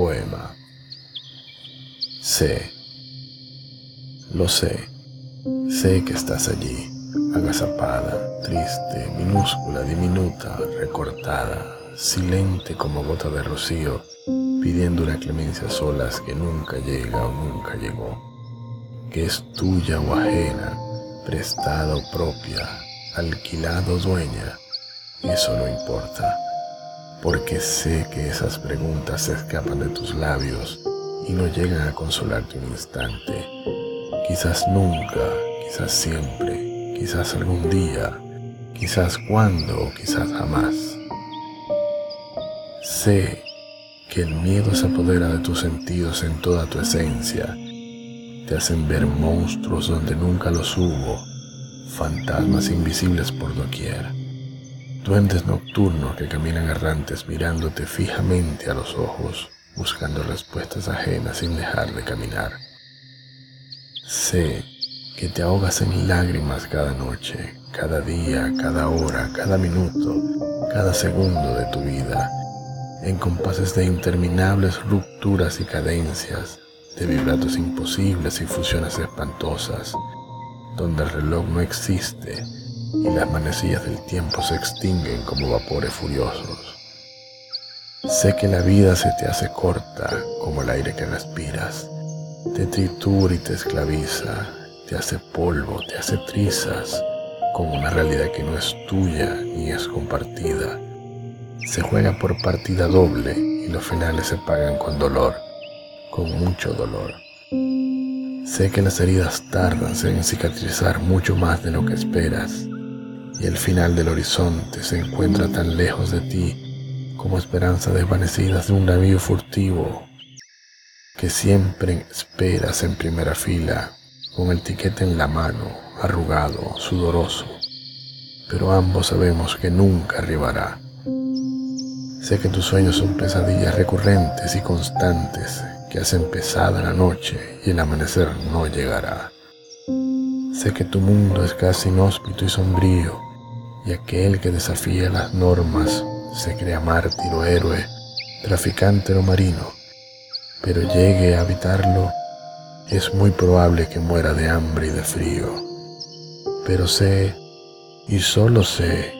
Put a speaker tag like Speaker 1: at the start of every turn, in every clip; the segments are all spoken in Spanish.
Speaker 1: Poema. Sé, lo sé, sé que estás allí, agazapada, triste, minúscula, diminuta, recortada, silente como gota de rocío, pidiendo una clemencia a solas que nunca llega o nunca llegó, que es tuya o ajena, prestada o propia, alquilada o dueña, eso no importa, porque sé que esas preguntas se escapan de tus labios y no llegan a consolarte un instante, quizás nunca, quizás siempre, quizás algún día, quizás cuando quizás jamás. Sé que el miedo se apodera de tus sentidos en toda tu esencia. Te hacen ver monstruos donde nunca los hubo, fantasmas invisibles por doquier, duendes nocturnos que caminan errantes mirándote fijamente a los ojos, buscando respuestas ajenas sin dejar de caminar. Sé que te ahogas en lágrimas cada noche, cada día, cada hora, cada minuto, cada segundo de tu vida en compases de interminables rupturas y cadencias, de vibratos imposibles y fusiones espantosas, donde el reloj no existe y las manecillas del tiempo se extinguen como vapores furiosos. Sé que la vida se te hace corta como el aire que respiras, te tritura y te esclaviza, te hace polvo, te hace trizas, con una realidad que no es tuya ni es compartida se juega por partida doble y los finales se pagan con dolor, con mucho dolor. Sé que las heridas tardan en cicatrizar mucho más de lo que esperas y el final del horizonte se encuentra tan lejos de ti como esperanza desvanecidas de un navío furtivo que siempre esperas en primera fila con el tiquete en la mano, arrugado, sudoroso, pero ambos sabemos que nunca arribará Sé que tus sueños son pesadillas recurrentes y constantes que has empezado en la noche y el amanecer no llegará. Sé que tu mundo es casi inhóspito y sombrío y aquel que desafía las normas se crea mártir o héroe, traficante o marino, pero llegue a habitarlo, es muy probable que muera de hambre y de frío. Pero sé, y solo sé,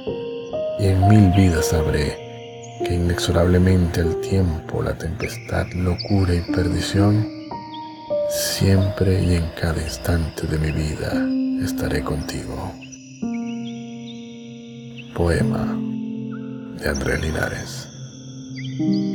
Speaker 1: y en mil vidas sabré, que inexorablemente el tiempo, la tempestad, locura y perdición, siempre y en cada instante de mi vida estaré contigo. Poema de Andrés Linares.